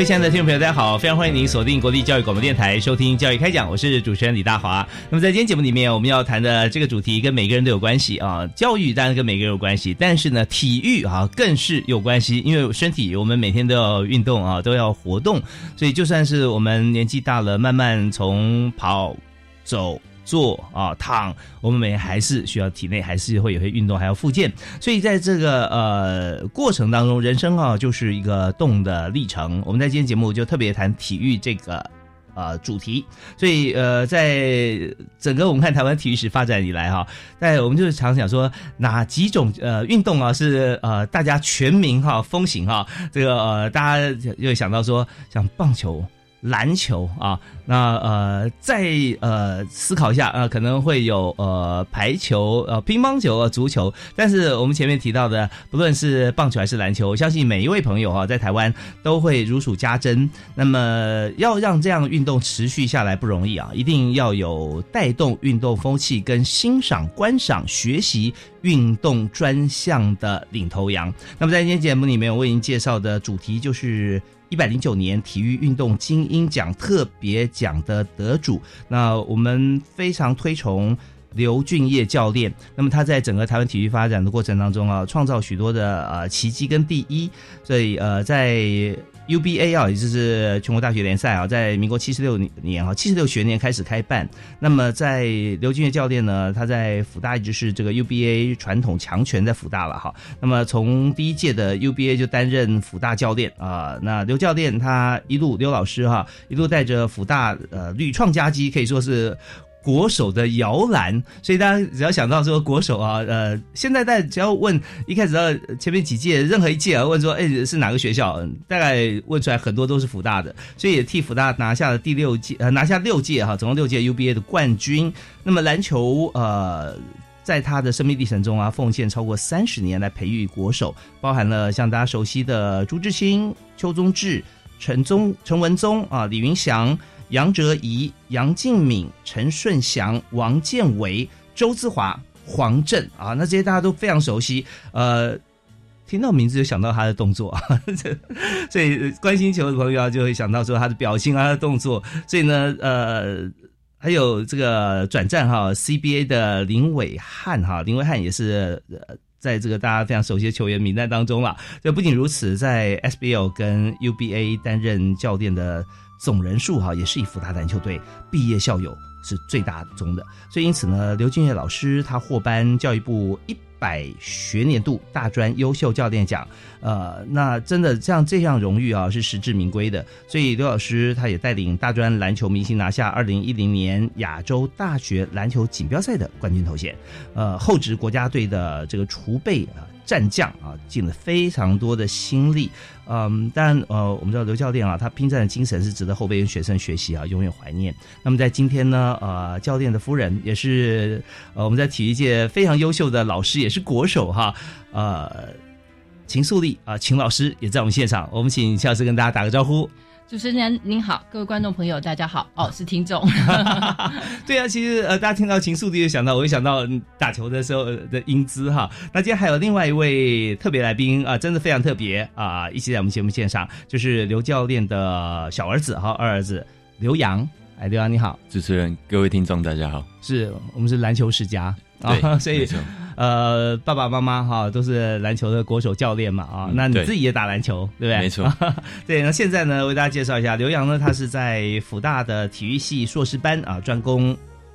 位亲爱的听众朋友，大家好！非常欢迎您锁定国立教育广播电台收听《教育开讲》，我是主持人李大华。那么在今天节目里面，我们要谈的这个主题跟每个人都有关系啊。教育当然跟每个人有关系，但是呢，体育啊更是有关系，因为身体我们每天都要运动啊，都要活动，所以就算是我们年纪大了，慢慢从跑走。坐啊躺，我们每还是需要体内还是会有些运动，还要复健。所以在这个呃过程当中，人生啊就是一个动的历程。我们在今天节目就特别谈体育这个呃主题。所以呃，在整个我们看台湾体育史发展以来哈，在我们就是常想说哪几种呃运动啊是呃大家全民哈风行哈，这个呃大家就会想到说像棒球。篮球啊，那呃，再呃思考一下啊，可能会有呃排球、呃乒乓球、足球。但是我们前面提到的，不论是棒球还是篮球，我相信每一位朋友啊，在台湾都会如数家珍。那么要让这样运动持续下来不容易啊，一定要有带动运动风气跟欣赏、观赏、学习运动专项的领头羊。那么在今天节目里面，我为您介绍的主题就是。一百零九年体育运动精英奖特别奖的得主，那我们非常推崇刘俊业教练。那么他在整个台湾体育发展的过程当中啊，创造许多的呃奇迹跟第一，所以呃在。UBA 啊，也就是全国大学联赛啊，在民国七十六年啊，七十六学年开始开办。那么在刘俊业教练呢，他在辅大一直是这个 UBA 传统强权在辅大了哈。那么从第一届的 UBA 就担任辅大教练啊。那刘教练他一路刘老师哈，一路带着辅大呃屡创佳绩，可以说是。国手的摇篮，所以大家只要想到说国手啊，呃，现在在只要问一开始到前面几届任何一届啊，问说哎是哪个学校，大概问出来很多都是福大的，所以也替福大拿下了第六届呃拿下六届哈，总共六届 UBA 的冠军。那么篮球呃，在他的生命历程中啊，奉献超过三十年来培育国手，包含了像大家熟悉的朱志清、邱宗志、陈宗、陈文宗啊、李云祥。杨哲仪、杨敬敏、陈顺祥、王建伟、周志华、黄振啊，那这些大家都非常熟悉。呃，听到名字就想到他的动作，所以关心球的朋友啊就会想到说他的表情啊、动作。所以呢，呃，还有这个转战哈 CBA 的林伟汉哈，林伟汉也是在这个大家非常熟悉的球员名单当中了。就不仅如此，在 SBL 跟 UBA 担任教练的。总人数哈也是以福大篮球队毕业校友是最大宗的，所以因此呢，刘俊业老师他获颁教育部一百学年度大专优秀教练奖，呃，那真的像这项荣誉啊是实至名归的。所以刘老师他也带领大专篮球明星拿下二零一零年亚洲大学篮球锦标赛的冠军头衔，呃，后职国家队的这个储备啊。战将啊，尽了非常多的心力，嗯，当然，呃，我们知道刘教练啊，他拼战的精神是值得后辈跟学生学习啊，永远怀念。那么在今天呢，呃，教练的夫人也是呃，我们在体育界非常优秀的老师，也是国手哈，呃，秦素丽啊，秦老师也在我们现场，我们请秦老师跟大家打个招呼。主持人您好，各位观众朋友大家好，哦是听众，对啊，其实呃大家听到情愫就想到，我就想到打球的时候的英姿哈。那今天还有另外一位特别来宾啊，真的非常特别啊，一起在我们节目线上，就是刘教练的小儿子哈，二儿子刘洋。哎，刘洋你好，主持人各位听众大家好，是我们是篮球世家。啊，对 所以呃，爸爸妈妈哈都是篮球的国手教练嘛啊，那你自己也打篮球，对不对？没错。对，那现在呢，为大家介绍一下，刘洋呢，他是在复大的体育系硕士班啊，专攻。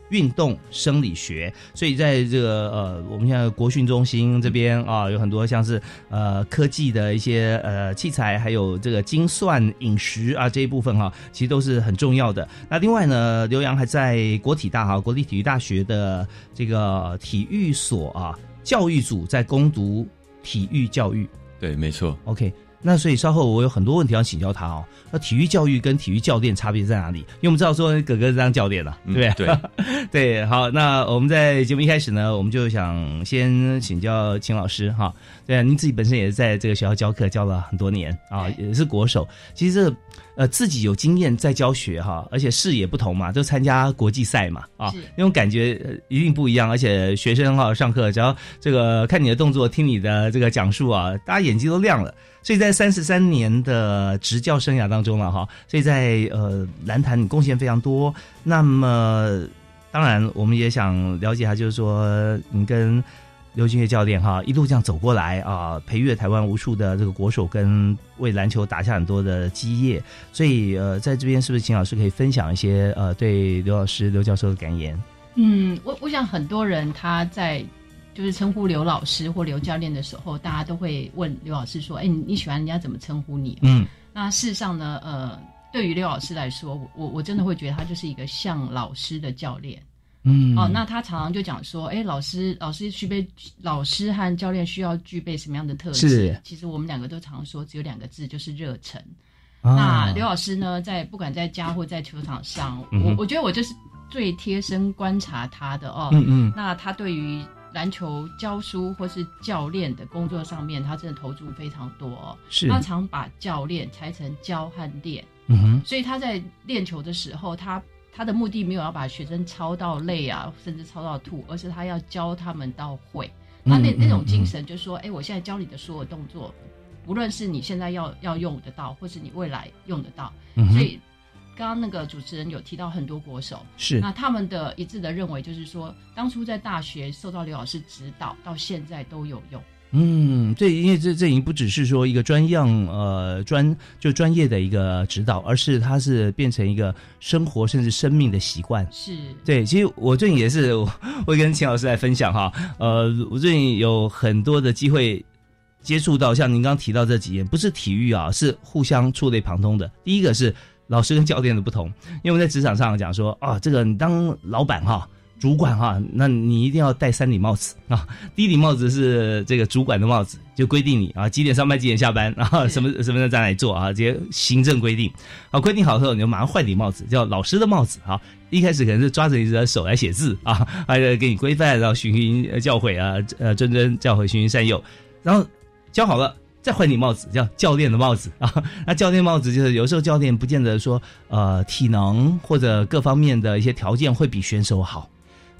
运动生理学，所以在这个呃，我们现在国训中心这边啊，有很多像是呃科技的一些呃器材，还有这个精算饮食啊这一部分哈、其实都是很重要的。那另外呢，刘洋还在国体大哈，国立体育大学的这个体育所啊教育组在攻读体育教育。对，没错。OK，那所以稍后我有很多问题要请教他哦。那体育教育跟体育教练差别在哪里？因为我们知道说哥哥是当教练了，对对？对 对，好，那我们在节目一开始呢，我们就想先请教秦老师哈。对啊，您自己本身也是在这个学校教课教了很多年啊，也是国手。其实这个呃自己有经验在教学哈，而且视野不同嘛，都参加国际赛嘛啊，那种感觉呃一定不一样。而且学生哈上课只要这个看你的动作，听你的这个讲述啊，大家眼睛都亮了。所以在三十三年的执教生涯当中了哈，所以在呃篮坛你贡献非常多。那么当然我们也想了解一下，就是说你跟刘俊岳教练哈一路这样走过来啊，培育了台湾无数的这个国手，跟为篮球打下很多的基业。所以呃，在这边是不是秦老师可以分享一些呃对刘老师刘教授的感言？嗯，我我想很多人他在就是称呼刘老师或刘教练的时候，大家都会问刘老师说：“哎，你你喜欢人家怎么称呼你？”嗯那事实上呢，呃，对于刘老师来说，我我真的会觉得他就是一个像老师的教练。嗯哦，那他常常就讲说，哎，老师，老师具备，老师和教练需要具备什么样的特质？是其实我们两个都常说，只有两个字，就是热忱。啊那刘老师呢，在不管在家或在球场上，嗯我我觉得我就是最贴身观察他的哦。嗯嗯那他对于篮球教书或是教练的工作上面，他真的投注非常多哦。是他常把教练拆成教和练，嗯哼所以他在练球的时候，他他的目的没有要把学生操到累啊，甚至操到吐，而是他要教他们到会。他那嗯那种精嗯神，就是说，哎，我现在教你的所有动作，无论是你现在要要用得到，或是你未来用得到，嗯所以。刚刚那个主持人有提到很多国手，是那他们的一致的认为就是说，当初在大学受到刘老师指导，到现在都有用。嗯，这因为这这已经不只是说一个专样呃专就专业的一个指导，而是它是变成一个生活甚至生命的习惯。是，对，其实我最近也是，我我也跟秦老师来分享哈，呃，我最近有很多的机会接触到像您刚刚提到这几件，不是体育啊，是互相触类旁通的。第一个是老师跟教练的不同，因为我们在职场上讲说啊，这个你当老板哈。主管哈，那你一定要戴三顶帽子啊！第一顶帽子是这个主管的帽子，就规定你啊几点上班几点下班，然后 什么什么在哪里做啊，这些行政规定。好，规定好之后，你就马上换顶帽子，叫老师的帽子啊。一开始可能是抓着你的手来写字啊，还有给你规范，然后循循呃教诲啊，呃谆谆教诲，循循善诱，然后教好了。再换顶帽子，叫教练的帽子啊。那教练帽子就是有时候教练不见得说呃体能或者各方面的一些条件会比选手好，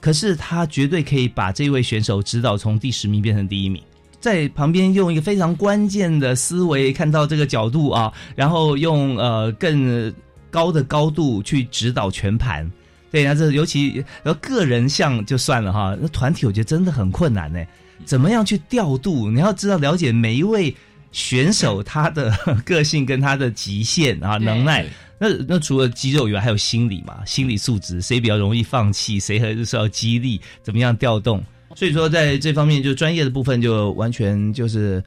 可是他绝对可以把这位选手指导从第十名变成第一名。在旁边用一个非常关键的思维看到这个角度啊，然后用呃更高的高度去指导全盘。对，那这尤其然后个人项就算了哈，那团体我觉得真的很困难呢。怎么样去调度？你要知道了解每一位选手他的 个性跟他的极限啊能耐。那那除了肌肉以外，还有心理嘛？心理素质，谁比较容易放弃，谁还是要激励，怎么样调动？所以说，在这方面就专业的部分，就完全就是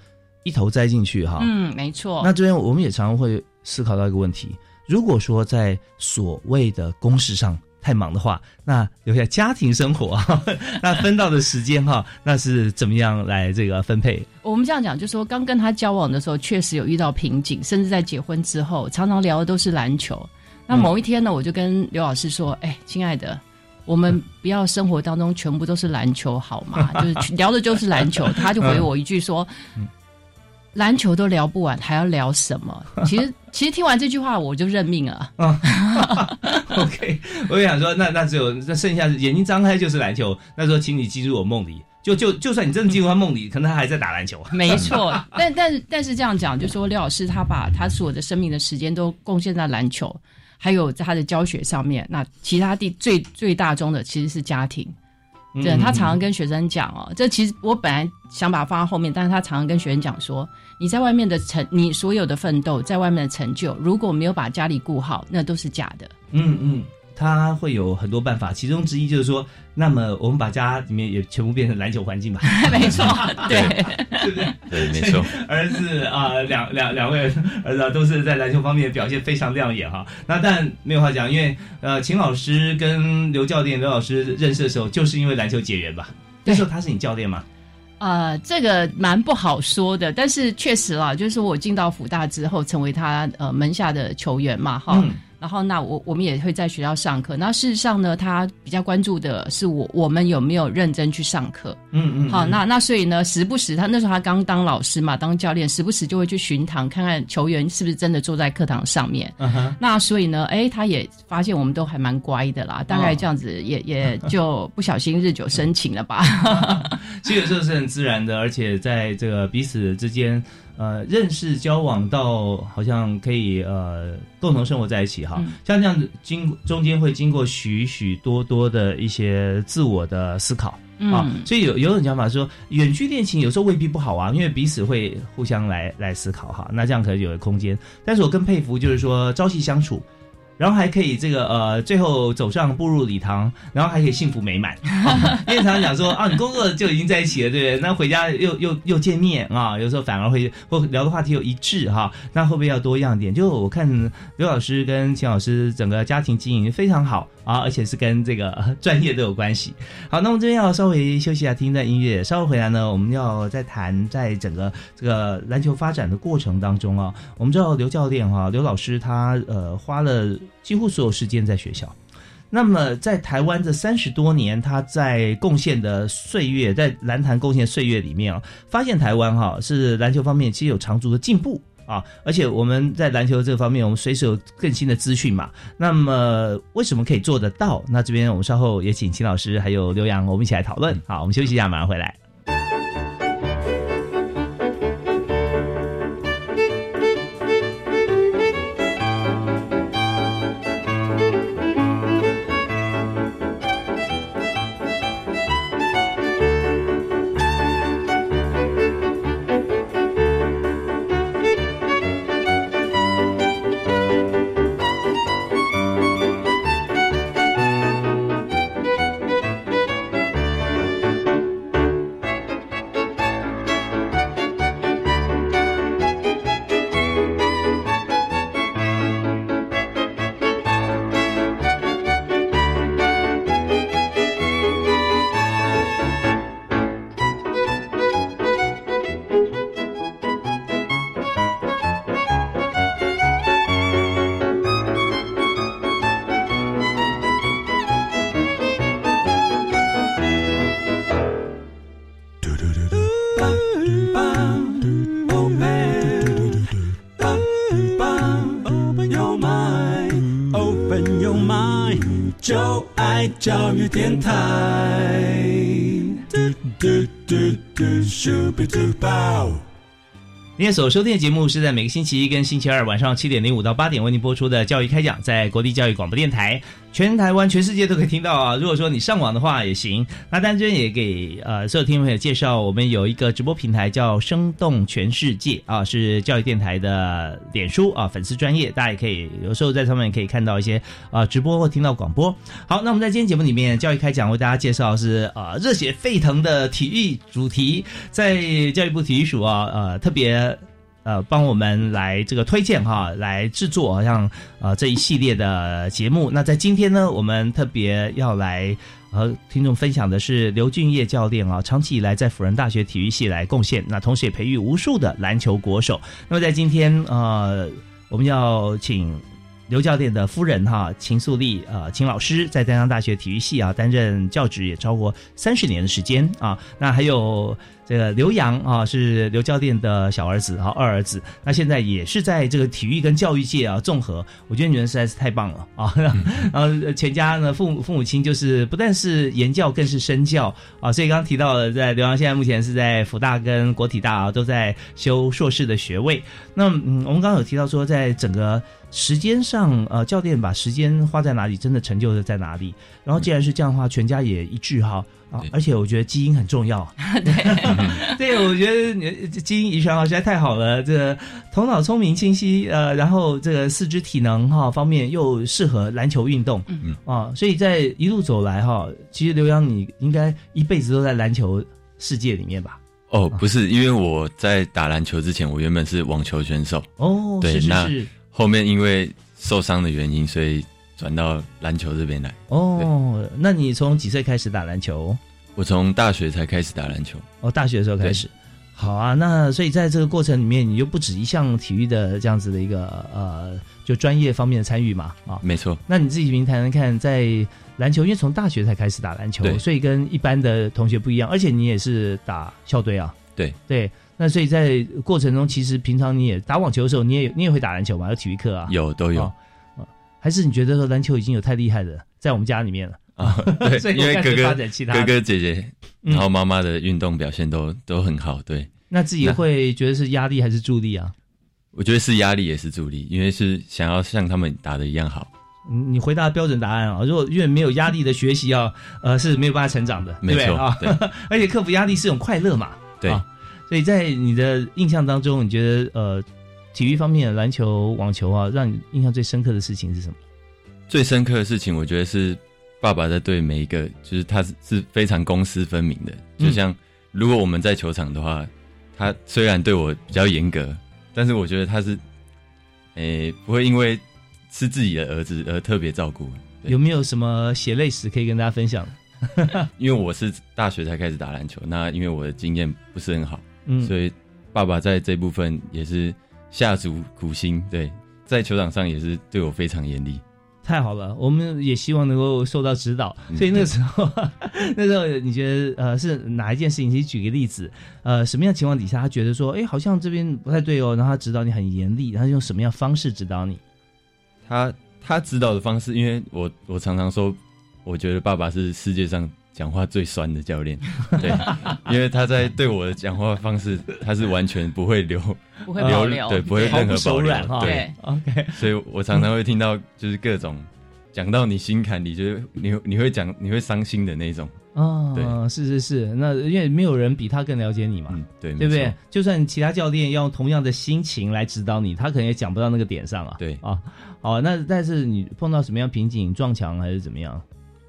一头栽进去哈。嗯，没错。那这边我们也常常会思考到一个问题：如果说在所谓的公式上太忙的话，那留下家庭生活，那分到的时间哈，那是怎么样来这个分配？我们这样讲，就说刚跟他交往的时候，确实有遇到瓶颈，甚至在结婚之后，常常聊的都是篮球。那某一天呢，我就跟刘老师说：“哎，亲爱的，我们不要生活当中全部都是篮球好吗？就是聊的就是篮球。”他就回我一句说：“ 篮球都聊不完，还要聊什么？” 其实，其实听完这句话，我就认命了。OK，我就想说，那那只有那剩下眼睛张开就是篮球。那时候，请你进入我梦里。就就就算你真的进入他梦里，可能他还在打篮球。没错，但但是但是这样讲，就说刘老师他把他所有的生命的时间都贡献在篮球，还有在他的教学上面。那其他地最最大宗的其实是家庭。对嗯他常常跟学生讲哦，这其实我本来想把它放在后面，但是他常常跟学生讲说，你在外面的成，你所有的奋斗，在外面的成就，如果没有把家里顾好，那都是假的。嗯嗯，他会有很多办法，其中之一就是说，那么我们把家里面也全部变成篮球环境吧，没错，对，对不对？对，没错。儿子啊、两两两位儿子、啊、都是在篮球方面表现非常亮眼哈。那但没有话讲，因为呃，秦老师跟刘教练、刘老师认识的时候，就是因为篮球结缘吧。那对时候他是你教练吗？呃，这个蛮不好说的，但是确实啦，就是我进到福大之后，成为他呃门下的球员嘛，哈。嗯然后那我我们也会在学校上课。那事实上呢，他比较关注的是我我们有没有认真去上课。嗯嗯，好，嗯那那所以呢，时不时他那时候他刚当老师嘛，当教练，时不时就会去巡堂看看球员是不是真的坐在课堂上面。嗯哼，那所以呢，哎，他也发现我们都还蛮乖的啦，大概这样子也、也就不小心日久生情了吧。其实有时候是很自然的，而且在这个彼此之间。呃，认识交往到好像可以呃共同生活在一起哈，嗯。像这样子经中间会经过许许多多的一些自我的思考，啊，嗯，所以有有种讲法说，远距恋情有时候未必不好啊，因为彼此会互相来来思考哈，那这样可能有空间。但是我更佩服就是说朝夕相处，然后还可以这个呃，最后走上步入礼堂，然后还可以幸福美满。哦 因为常常讲说啊，你工作就已经在一起了，对不对？那回家又又又见面啊，有时候反而会或聊的话题有一致哈，那会不会要多样点？就我看刘老师跟秦老师整个家庭经营非常好啊，而且是跟这个 专业都有关系。好，那我们这边要稍微休息一下，听一段音乐。稍后回来呢，我们要再谈在整个这个篮球发展的过程当中啊，我们知道刘教练哈、刘老师他呃花了几乎所有时间在学校。那么在台湾这三十多年，他在贡献的岁月，在篮坛贡献岁月里面啊，发现台湾哈、是篮球方面其实有长足的进步。啊，而且我们在篮球这方面，我们随时有更新的资讯嘛。那么为什么可以做得到？那这边我们稍后也请秦老师还有刘洋，我们一起来讨论。好，我们休息一下，马上回来。天所收听的节目是在每个星期一跟星期二晚上七点零五到八点为您播出的教育开讲，在国立教育广播电台，全台湾、全世界都可以听到啊。如果说你上网的话也行。那但这边也给呃所有听众朋友介绍，我们有一个直播平台叫“生动全世界”啊，是教育电台的脸书啊粉丝专业，大家也可以有时候在上面可以看到一些啊直播或听到广播。好，那我们在今天节目里面教育开讲为大家介绍是啊热血沸腾的体育主题，在教育部体育署啊呃特别。呃，帮我们来这个推荐哈，来制作好像呃这一系列的节目。那在今天呢，我们特别要来和听众分享的是刘俊业教练啊，长期以来在辅仁大学体育系来贡献，那同时也培育无数的篮球国手。那么在今天呃，我们要请。刘教练的夫人哈秦素丽呃秦老师在丹江大学体育系啊担任教职也超过三十年的时间啊，那还有这个刘洋啊是刘教练的小儿子哈二儿子，那现在也是在这个体育跟教育界啊综合，我觉得你们实在是太棒了啊，然后全家呢父母父母亲就是不但是言教更是身教啊，所以刚刚提到的在刘洋现在目前是在福大跟国体大啊都在修硕士的学位，那嗯我们刚刚有提到说在整个。时间上，呃，教练把时间花在哪里，真的成就的在哪里。然后，既然是这样的话，全家也一致哈，啊，而且我觉得基因很重要。对，对我觉得你基因遗传啊实在太好了，这个头脑聪明清晰，呃，然后这个四肢体能哈方面又适合篮球运动，嗯。啊，所以在一路走来哈，其实刘洋你应该一辈子都在篮球世界里面吧？哦，不是，因为我在打篮球之前，我原本是网球选手，哦，对那是是是，后面因为受伤的原因，所以转到篮球这边来。哦，那你从几岁开始打篮球？我从大学才开始打篮球，哦，大学的时候开始。好啊，那所以在这个过程里面，你就不止一项体育的这样子的一个呃，就专业方面的参与嘛啊。没错，那你自己平谈谈看，在篮球，因为从大学才开始打篮球，所以跟一般的同学不一样，而且你也是打校队啊。对对，那所以在过程中，其实平常你也打网球的时候，你也你也会打篮球嘛，有体育课啊。有都有还是你觉得说篮球已经有太厉害的，在我们家里面了？啊，对 所，以因为哥哥哥哥姐姐，嗯然后妈妈的运动表现都都很好，对。那自己那会觉得是压力还是助力啊？我觉得是压力也是助力，因为是想要像他们打的一样好。你你回答标准答案啊！如果因为没有压力的学习啊，呃是没有办法成长的，没错啊？对 而且克服压力是一种快乐嘛。对，啊所以在你的印象当中，你觉得呃体育方面，篮球、网球啊，让你印象最深刻的事情是什么？最深刻的事情，我觉得是爸爸在对每一个，就是他是是非常公私分明的。嗯就像如果我们在球场的话，他虽然对我比较严格，但是我觉得他是，诶、不会因为是自己的儿子而特别照顾。有没有什么血泪史可以跟大家分享？因为我是大学才开始打篮球，那因为我的经验不是很好，嗯，所以爸爸在这部分也是下足苦心，对，在球场上也是对我非常严厉。太好了，我们也希望能够受到指导。嗯所以那个时候，那时候你觉得呃是哪一件事情？其实举个例子，呃，什么样情况底下他觉得说，哎，好像这边不太对哦，然后他指导你很严厉，然后用什么样方式指导你？他他指导的方式，因为我我常常说，我觉得爸爸是世界上讲话最酸的教练，对，因为他在对我的讲话方式，他是完全不会留不会保留，对，不会任何保留手软。对，对，OK，所以我常常会听到就是各种讲到你心坎里，就是你你会讲你会伤心的那种，哦，对是是是，那因为没有人比他更了解你嘛。嗯，对，对不对？？就算其他教练要用同样的心情来指导你，他可能也讲不到那个点上啊。对啊，好，那但是你碰到什么样瓶颈，撞墙还是怎么样？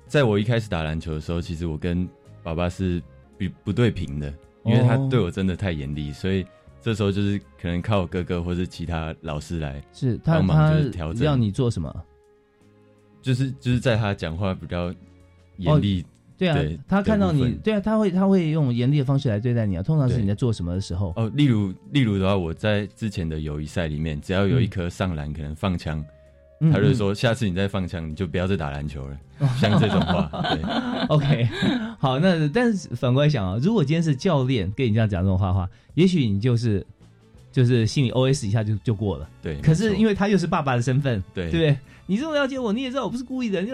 在我一开始打篮球的时候，其实我跟爸爸是不不对平的，因为他哦对我真的太严厉，所以这时候就是可能靠哥哥或是其他老师来，是他帮忙就是调整要你做什么？就是就是在他讲话比较严厉，对啊对，他看到你，对啊，他会他会用严厉的方式来对待你啊。通常是你在做什么的时候？哦，例如例如的话，我在之前的友谊赛里面，只要有一颗上篮可能放枪，嗯他就说下次你再放枪，你就不要再打篮球了，像这种话，对，嗯 OK，好，那但是反过来想啊，如果今天是教练跟你这样讲这种话的话，也许你就是就是心里 OS 一下就就过了。对。可是因为为他又是爸爸的身份，对对不对？你这么了解我，你也知道我不是故意的，对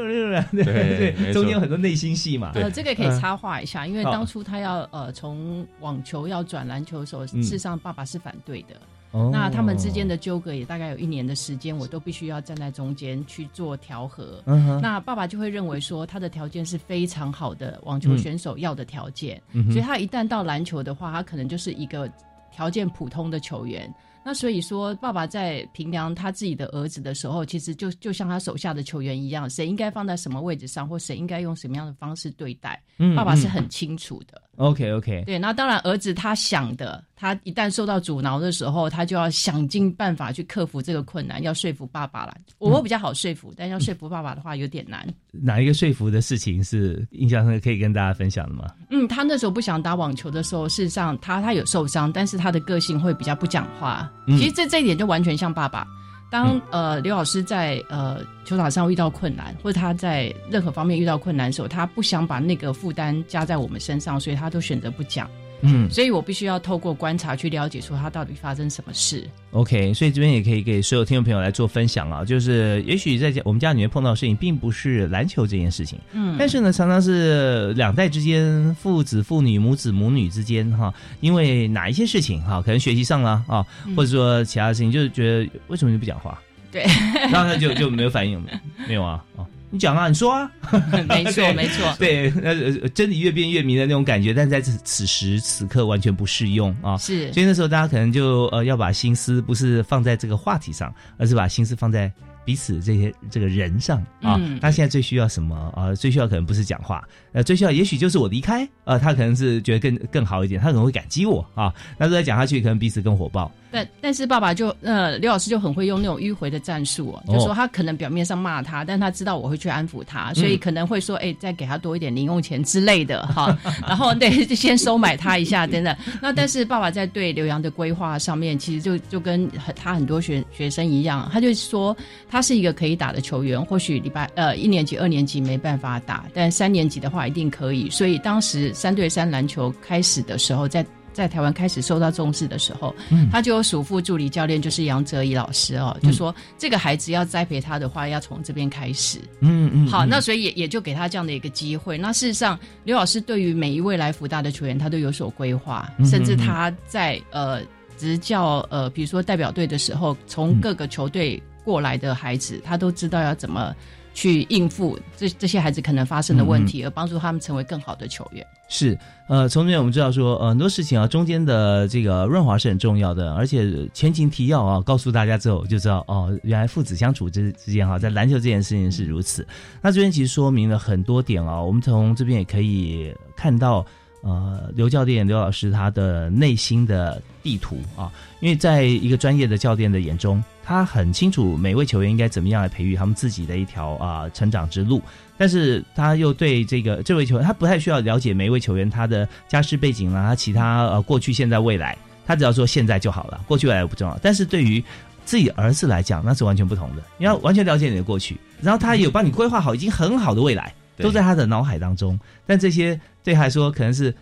对对没错中间有很多内心戏嘛。对呃，这个可以插话一下，因为好当初他要呃从网球要转篮球的时候，嗯事实上爸爸是反对的。哦那他们之间的纠葛也大概有一年的时间，我都必须要站在中间去做调和。嗯，那爸爸就会认为说，他的条件是非常好的网球选手要的条件，嗯所以他一旦到篮球的话，他可能就是一个条件普通的球员。那所以说，爸爸在评量他自己的儿子的时候，其实就就像他手下的球员一样，谁应该放在什么位置上，或谁应该用什么样的方式对待，嗯爸爸是嗯很清楚的。OK OK，对，那当然，儿子他想的，他一旦受到阻挠的时候，他就要想尽办法去克服这个困难，要说服爸爸了。我会比较好说服，但要说服爸爸的话有点难。哪一个说服的事情是印象深刻可以跟大家分享的吗？嗯，他那时候不想打网球的时候，事实上他他有受伤，但是他的个性会比较不讲话。嗯其实这这一点就完全像爸爸。当呃刘老师在呃球场上遇到困难，或者他在任何方面遇到困难的时候，他不想把那个负担加在我们身上，所以他都选择不讲。嗯。所以我必须要透过观察去了解说他到底发生什么事。，OK，所以这边也可以给所有听众朋友来做分享啊，就是也许在家我们家里面碰到的事情，并不是篮球这件事情，嗯。但是呢，常常是两代之间，父子、父女、母子、母女之间哈，因为哪一些事情哈，可能学习上了啊，或者说其他事情，就是觉得为什么你不讲话？对，然后他就就没有反应，没有啊啊，你讲啊，你说啊，没错 没错，对，那呃真理越辩越明的那种感觉，但在此此时此刻完全不适用啊。是所以那时候大家可能就呃要把心思不是放在这个话题上，而是把心思放在彼此这些这个人上啊。嗯他现在最需要什么啊、最需要可能不是讲话，呃，最需要也许就是我离开，呃，他可能是觉得更更好一点，他可能会感激我啊。那再讲下去，可能彼此更火爆。但但是爸爸就呃，刘老师就很会用那种迂回的战术哦，哦就说他可能表面上骂他，但他知道我会去安抚他，所以可能会说，哎、再给他多一点零用钱之类的哈，然后对，就先收买他一下等等。那但是爸爸在对刘洋的规划上面，其实就就跟很他很多学学生一样，他就说他是一个可以打的球员，或许礼拜呃一年级、二年级没办法打，但三年级的话一定可以。所以当时三对三篮球开始的时候，在在台湾开始受到重视的时候，他就有属副助理教练，就是杨哲仪老师哦，就说这个孩子要栽培他的话，要从这边开始。嗯嗯，好，嗯那所以也也就给他这样的一个机会。那事实上，刘老师对于每一位来福大的球员，他都有所规划，嗯甚至他在呃执教呃，比如说代表队的时候，从各个球队过来的孩子，他都知道要怎么去应付这这些孩子可能发生的问题，而帮助他们成为更好的球员。是，呃，从这边我们知道说，很多事情啊，中间的这个润滑是很重要的，而且前情提要啊，告诉大家之后就知道，哦，原来父子相处之之间哈、在篮球这件事情是如此。那这边其实说明了很多点啊，我们从这边也可以看到，呃，刘教练、刘老师他的内心的地图啊，因为在一个专业的教练的眼中，他很清楚每位球员应该怎么样来培育他们自己的一条啊、成长之路。但是他又对这个这位球员，他不太需要了解每一位球员他的家世背景啦，他其他呃过去、现在、未来，他只要说现在就好了，过去未来不重要。但是对于自己儿子来讲，那是完全不同的。你要完全了解你的过去，然后他有帮你规划好已经很好的未来，都在他的脑海当中。但这些对他来说可能是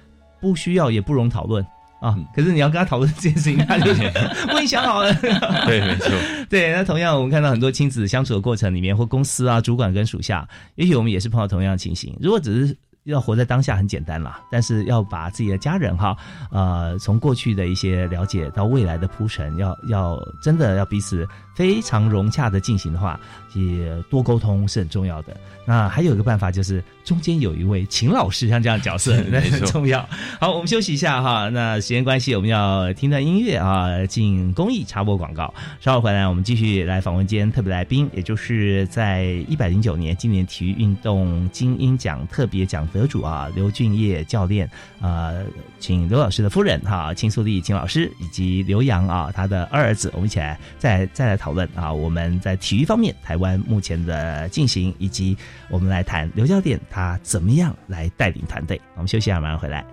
不需要也不容讨论啊嗯。可是你要跟他讨论这件事情，他就我已经想好了。对，没错，对，那同样我们看到很多亲子相处的过程里面，或公司啊主管跟属下，也许我们也是碰到同样的情形。如果只是要活在当下很简单啦，但是要把自己的家人哈，呃，从过去的一些了解到未来的铺陈，要要真的要彼此非常融洽的进行的话，也多沟通是很重要的。那还有一个办法就是中间有一位秦老师，像这样的角色，那很重要。好，我们休息一下哈。那时间关系，我们要听段音乐啊，进公益插播广告。稍后回来，我们继续来访问今天特别来宾，也就是在一百零九年今年体育运动精英奖特别奖得主啊，刘俊业教练啊、请刘老师的夫人哈、秦素丽秦老师以及刘洋啊他的二儿子，我们一起来再再来讨论啊，我们在体育方面台湾目前的进行，以及我们来谈刘教练他怎么样来带领团队。我们休息一下，马上回来。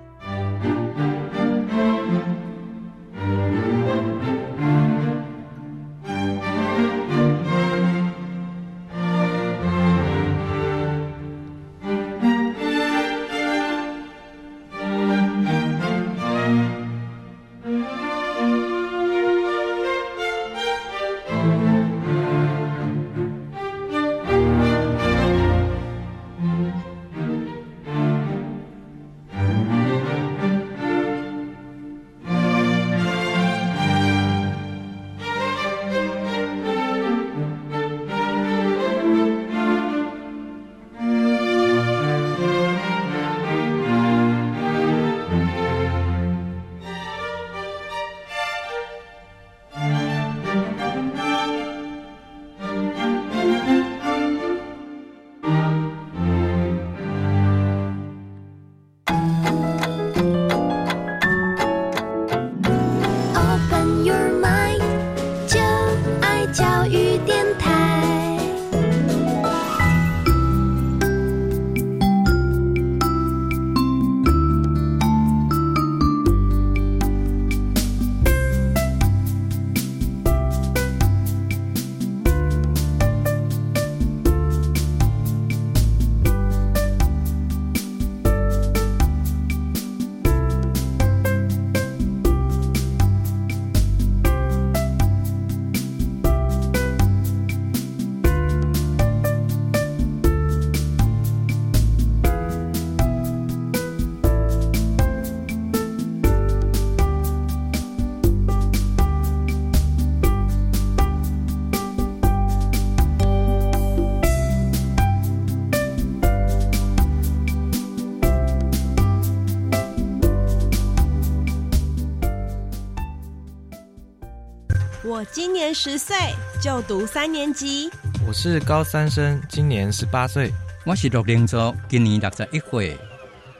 十岁，就读三年级。我是高三生，今年十八岁。我是陆林洲，今年六十一岁。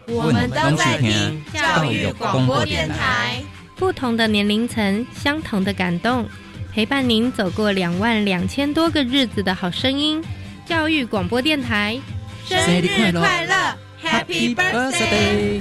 我们都在听教育广播电台。不同的年龄层，相同的感动，陪伴您走过两万两千多个日子的好声音。教育广播电台，生日快乐，Happy Birthday！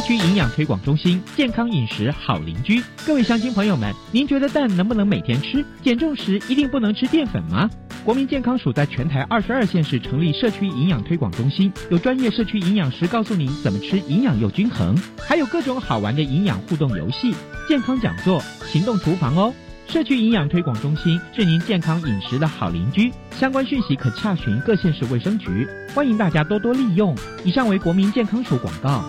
区营养推广中心，健康饮食好邻居。各位乡亲朋友们，您觉得蛋能不能每天吃？减重时一定不能吃淀粉吗？国民健康署在全台二十二县市成立社区营养推广中心，有专业社区营养师告诉您怎么吃营养又均衡，还有各种好玩的营养互动游戏、健康讲座、行动厨房哦。社区营养推广中心是您健康饮食的好邻居，相关讯息可洽询各县市卫生局，欢迎大家多多利用。以上为国民健康署广告。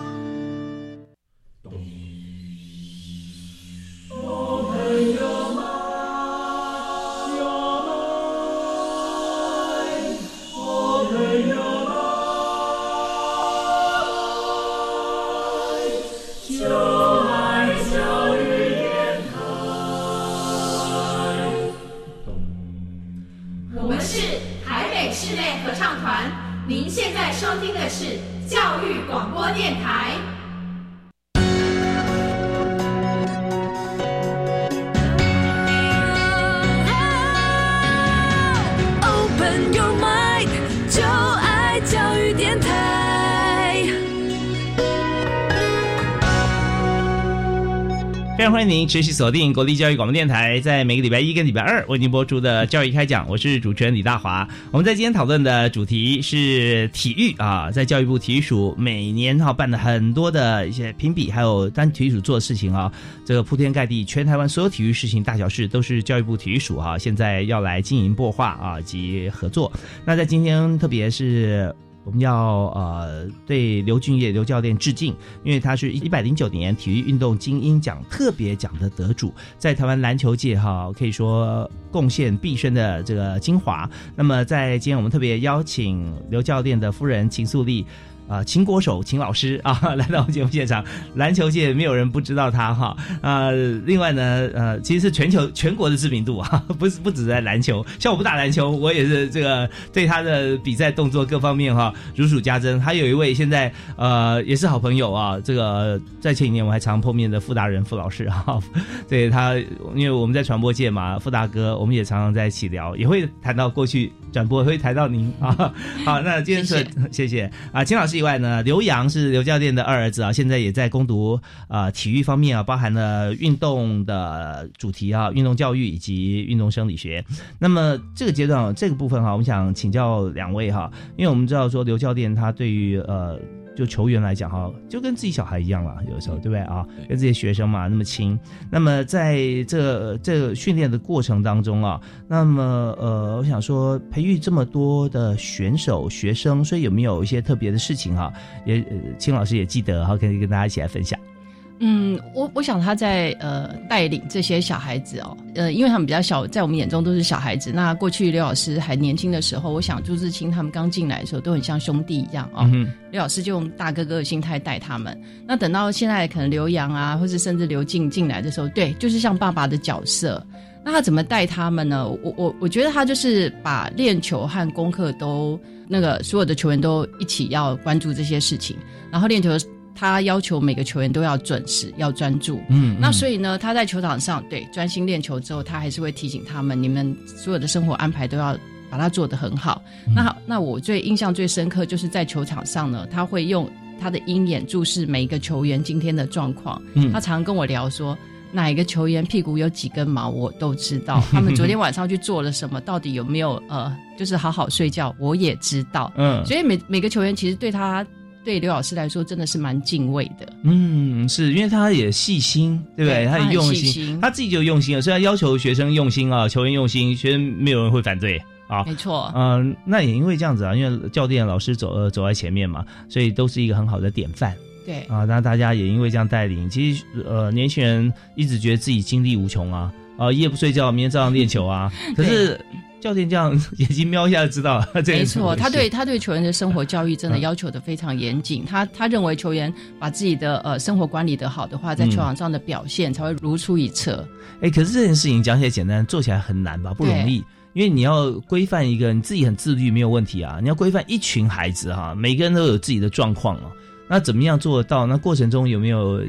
电台。常欢迎您持续锁定国立教育广播电台，在每个礼拜一跟礼拜二为您播出的教育开讲，我是主持人李大华。我们在今天讨论的主题是体育啊，在教育部体育署每年哈、办的很多的一些评比，还有单体育署做的事情啊，这个铺天盖地，全台湾所有体育事情大小事都是教育部体育署哈、现在要来经营擘画啊及合作。那在今天特别是。我们要呃对刘俊业刘教练致敬，因为他是一百零九年体育运动精英奖特别奖的得主，在台湾篮球界哈可以说贡献毕生的这个精华。那么在今天我们特别邀请刘教练的夫人秦素丽。啊，秦国手秦老师啊，来到我们节目现场，篮球界没有人不知道他哈。啊，另外呢，呃，其实是全球全国的知名度啊，不是不止在篮球。像我不打篮球，我也是这个对他的比赛动作各方面哈如数家珍。还有一位现在呃也是好朋友啊，这个在前几年我还常碰面的傅达人傅老师哈，对他，因为我们在传播界嘛，傅大哥我们也常常在一起聊，也会谈到过去转播，也会谈到您啊。好，那今天是谢谢啊，秦老师以外呢，刘洋是刘教练的二儿子啊，现在也在攻读啊、体育方面啊，包含了运动的主题啊，运动教育以及运动生理学。那么这个阶段啊，这个部分哈、我们想请教两位哈，因为我们知道说刘教练他对于呃。就球员来讲哈，就跟自己小孩一样了，有时候对不对啊？跟自己学生嘛那么亲。那么在这这个训练的过程当中啊，那么呃，我想说培育这么多的选手学生，所以有没有一些特别的事情哈？也呃，青老师也记得哈，可以跟大家一起来分享。嗯，我我想他在呃带领这些小孩子哦，呃，因为他们比较小，在我们眼中都是小孩子。那过去刘老师还年轻的时候，我想朱自清他们刚进来的时候都很像兄弟一样哦。嗯刘老师就用大哥哥的心态带他们。那等到现在可能刘洋啊，或是甚至刘静进来的时候，对，就是像爸爸的角色。那他怎么带他们呢？我我我觉得他就是把练球和功课都那个所有的球员都一起要关注这些事情，然后练球。他要求每个球员都要准时，要专注。嗯，那所以呢，他在球场上对专心练球之后，他还是会提醒他们，你们所有的生活安排都要把它做得很好。嗯那那我最印象最深刻就是在球场上呢，他会用他的鹰眼注视每一个球员今天的状况。嗯他常跟我聊说。哪一个球员屁股有几根毛，我都知道。他们昨天晚上去做了什么，到底有没有呃，就是好好睡觉，我也知道。嗯所以每每个球员其实对他对刘老师来说真的是蛮敬畏的。嗯，是因为他也细心，对不对？对他也用细心他自己就用心了，所以他要求学生用心啊，球员用心，学生没有人会反对啊。没错，嗯、那也因为这样子啊，因为教练老师走呃走在前面嘛，所以都是一个很好的典范。对啊，那大家也因为这样带领，其实呃，年轻人一直觉得自己精力无穷啊，啊，一夜不睡觉，明天照样练球啊。可是教练这样眼睛瞄一下就知道了，这没错，他对他对球员的生活 教育真的嗯要求的非常严谨。他他认为球员把自己的呃生活管理的好的话，在嗯球场上的表现才会如出一辙。哎，可是这件事情讲起来简单，做起来很难吧？不容易，因为你要规范一个你自己很自律没有问题啊，你要规范一群孩子哈、每个人都有自己的状况哦。那怎么样做得到？那过程中有没有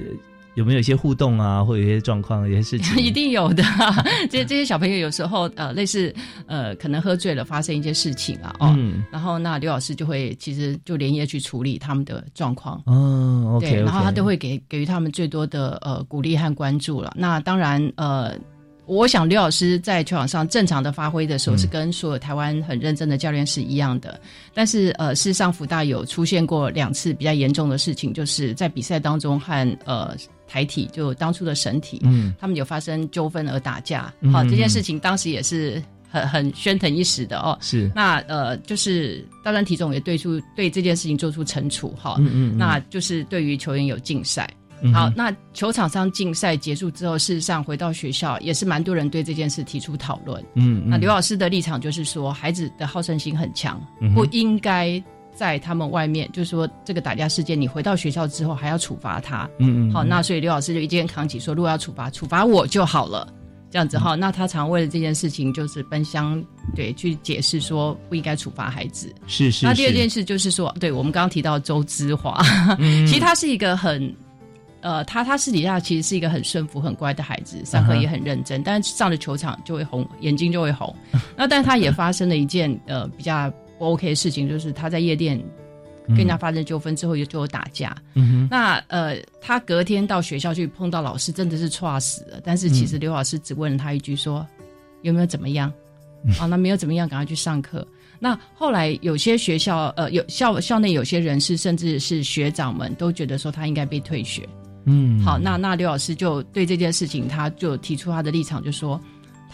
有没有一些互动啊，或者有一些状况、有些事情？一定有的，这些这些小朋友有时候呃，类似呃，可能喝醉了发生一些事情啊，哦，嗯然后那刘老师就会其实就连夜去处理他们的状况。哦，OK，对，然后他都会给给予他们最多的呃鼓励和关注了。那当然呃，我想刘老师在球场上正常的发挥的时候，嗯是跟所有台湾很认真的教练是一样的。但是呃，事实上福大有出现过两次比较严重的事情，就是在比赛当中和呃台体就当初的神体，嗯他们有发生纠纷而打架。嗯好、这件嗯事情当时也是很很喧腾一时的哦。是那呃，就是大专体总也对出对这件事情做出惩处哈。嗯嗯嗯那就是对于球员有禁赛。好，那球场上竞赛结束之后，事实上回到学校也是蛮多人对这件事提出讨论。嗯嗯那刘老师的立场就是说，孩子的好胜心很强，嗯不应该在他们外面，就是说这个打架事件，你回到学校之后还要处罚他。嗯嗯好，那所以刘老师就一肩扛起说，如果要处罚，处罚我就好了。这样子嗯哈，那他常为了这件事情就是奔相对去解释说不应该处罚孩子。是是。那第二件事就是说，对我们刚刚提到周之华，嗯其实他是一个很。呃，他他私底下其实是一个很顺服、很乖的孩子，上课也很认真，但是上了球场就会红，眼睛就会红。那但是他也发生了一件呃比较不 OK 的事情，就是他在夜店跟人家发生纠纷之后就就有打架。嗯哼那呃，他隔天到学校去碰到老师，真的是错死了。但是其实刘老师只问了他一句说：“有没有怎么样？”啊，那没有怎么样，赶快去上课。那后来有些学校呃，有校校内有些人士，甚至是学长们都觉得说他应该被退学。嗯好，那那刘老师就对这件事情，他就提出他的立场，就说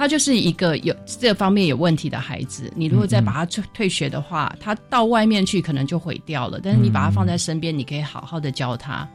他就是一个有这方面有问题的孩子。你如果再把他退退学的话，他到外面去可能就毁掉了。但是你把他放在身边，你可以好好的教他。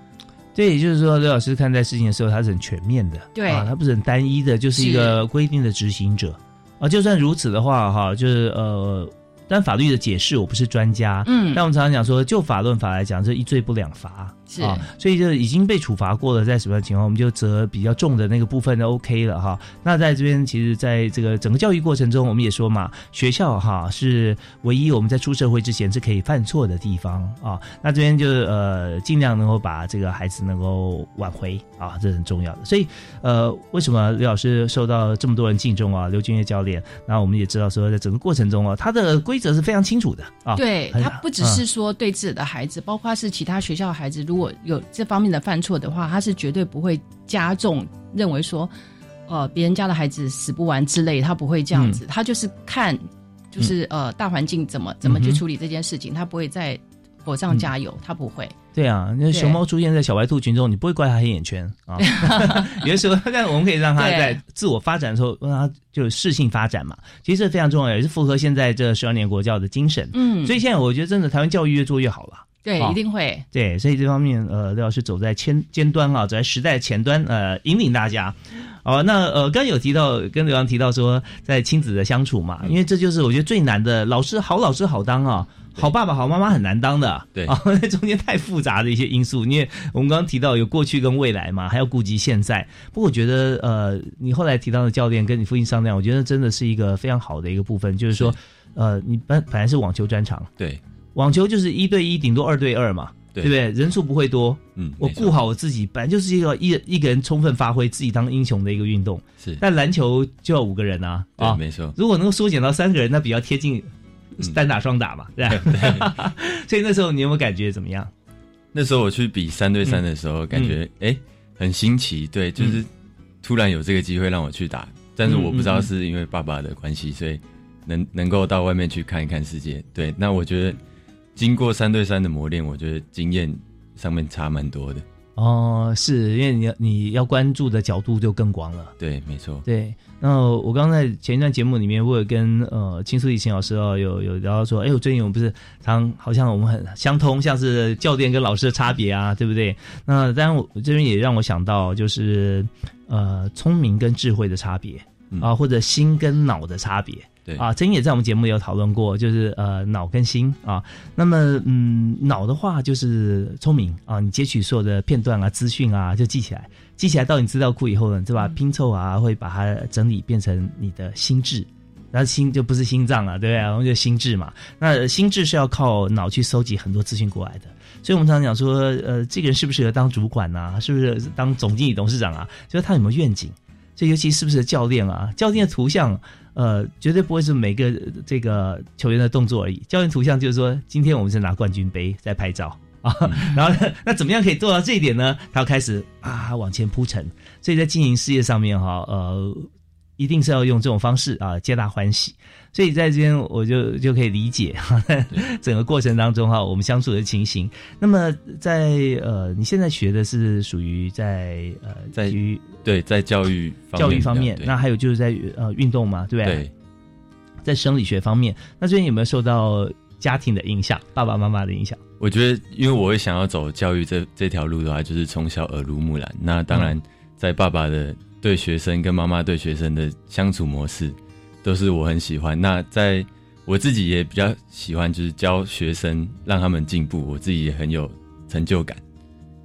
对，也就是说，刘老师看待事情的时候，他是很全面的，对啊，他不是很单一的，就是一个规定的执行者啊。就算如此的话，哈，就是呃，但法律的解释我不是专家，嗯但我们常常讲说，就法论法来讲，这一罪不两罚。是啊，所以就已经被处罚过了，在什么样的情况，我们就责比较重的那个部分就 OK 了哈。那在这边，其实在这个整个教育过程中，我们也说嘛，学校哈是唯一我们在出社会之前是可以犯错的地方啊。那这边就是呃，尽量能够把这个孩子能够挽回啊，这是很重要的。所以呃，为什么刘老师受到这么多人敬重啊？刘俊业教练，那我们也知道说，在整个过程中啊，他的规则是非常清楚的。啊。对他不只嗯。是说对自己的孩子，包括是其他学校的孩子，如果有这方面的犯错的话，他是绝对不会加重认为说，呃，别人家的孩子死不完之类，他不会这样子，他就是看，就是、呃大环境怎么怎么去处理这件事情，他不会在火上加油，他不会。对啊，那熊猫出现在小白兔群中，你不会怪它黑眼圈啊。有的时候，但我们可以让它在自我发展的时候，让它就适性发展嘛。其实这非常重要，也是符合现在这十二年国教的精神。嗯所以现在我觉得真的台湾教育越做越好了。对，一定会。对，所以这方面，呃，刘老师走在前尖端啊，走在时代的前端，呃，引领大家。哦，那呃，刚刚有提到，跟刘洋提到说，在亲子的相处嘛，因为这就是我觉得最难的，老师好老师好当啊，好爸爸好妈妈很难当的，对。啊，中间太复杂的一些因素，因为我们刚刚提到有过去跟未来嘛，还要顾及现在。不过我觉得，呃，你后来提到的教练跟你父亲商量，我觉得真的是一个非常好的一个部分，就是说，呃，你本本来是网球专场，对，网球就是一对一，顶多二对二嘛，对。不对？人数不会多。嗯，我顾好我自己，本来就是一个一一个人充分发挥自己当英雄的一个运动。是，但篮球就要五个人啊，啊，对没错。如果能够缩减到三个人，那比较贴近单打双打嘛，对吧？所以那时候你有没有感觉怎么样？那时候我去比三对三的时候，感觉哎、诶很新奇，对，就是突然有这个机会让我去打，但是我不知道是因为爸爸的关系，所以能能够到外面去看一看世界。对，那我觉得经过三对三的磨练，我觉得经验上面差蛮多的。哦，是因为你你要关注的角度就更广了。对，没错。对，那我刚在前一段节目里面，我有跟呃青素以前老师哦，有有聊到说，哎，我最近我们不是常好像我们很相通，像是教练跟老师的差别啊，对不对？那当然，我这边也让我想到就是呃聪明跟智慧的差别啊，或者心跟脑的差别。对啊，曾也在我们节目有讨论过，就是呃脑跟心啊。那么嗯，脑的话就是聪明啊，你截取所有的片段啊、资讯啊，就记起来，记起来到你资料库以后呢，对吧？拼凑啊，会把它整理变成你的心智。那心就不是心脏了，对不对？然后就心智嘛。那心智是要靠脑去搜集很多资讯过来的。所以我们常常讲说，呃，这个人适不适合当主管啊？是不是当总经理、董事长啊？就是他有没有愿景？所以尤其是不是教练啊？教练的图像。呃，绝对不会是每个这个球员的动作而已。教练图像就是说，今天我们是拿冠军杯在拍照啊，然后那怎么样可以做到这一点呢？他要开始啊往前铺陈。所以在经营事业上面哈，呃，一定是要用这种方式啊，皆大欢喜。所以在这边我就就可以理解 整个过程当中哈，我们相处的情形。那么在呃，你现在学的是属于在呃在于对在教育教育方面，那还有就是在呃运动嘛，对不对？对，在生理学方面，那最近有没有受到家庭的影响，爸爸妈妈的影响？我觉得，因为我会想要走教育这这条路的话，就是从小耳濡目染。那当然，在爸爸的对学生跟妈妈对学生的相处模式。都是我很喜欢。那在我自己也比较喜欢，就是教学生，让他们进步。我自己也很有成就感。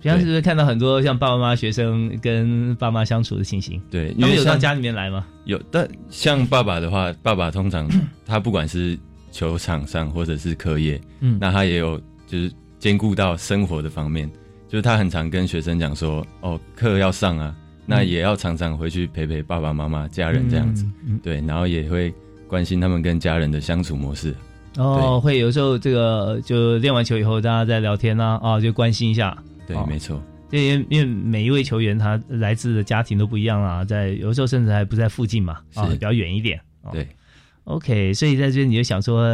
平常是不是看到很多像爸爸妈妈、学生跟爸妈相处的情形？对，因为有到家里面来吗？有，但像爸爸的话，爸爸通常 他不管是球场上或者是课业，嗯，那他也有就是兼顾到生活的方面，就是他很常跟学生讲说：“哦，课要上啊。”那也要常常回去陪陪爸爸妈妈、家人这样子，对，然后也会关心他们跟家人的相处模式。哦，会有时候这个就练完球以后，大家在聊天呢，啊，就关心一下。对，没错。因为因为每一位球员他来自的家庭都不一样啊，在有时候甚至还不在附近嘛，啊，比较远一点。对，OK，所以在这边你就想说，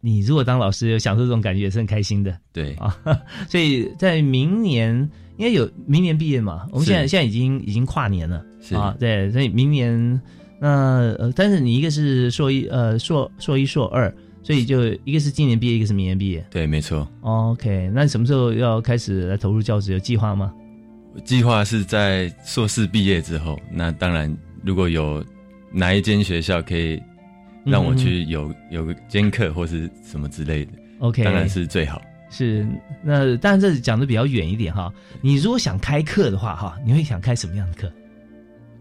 你如果当老师有享受这种感觉，也是很开心的。对啊，所以在明年。应该有明年毕业嘛？我们现在现在已经已经跨年了啊，对，所以明年那呃，但是你一个是硕一呃硕硕一硕二，所以就一个是今年毕业，一个是明年毕业。对，没错。OK，那什么时候要开始来投入教职？有计划吗？计划是在硕士毕业之后。那当然，如果有哪一间学校可以让我去有有个兼课或是什么之类的，OK，当然是最好。是，那当然这讲的比较远一点哈。你如果想开课的话哈，你会想开什么样的课？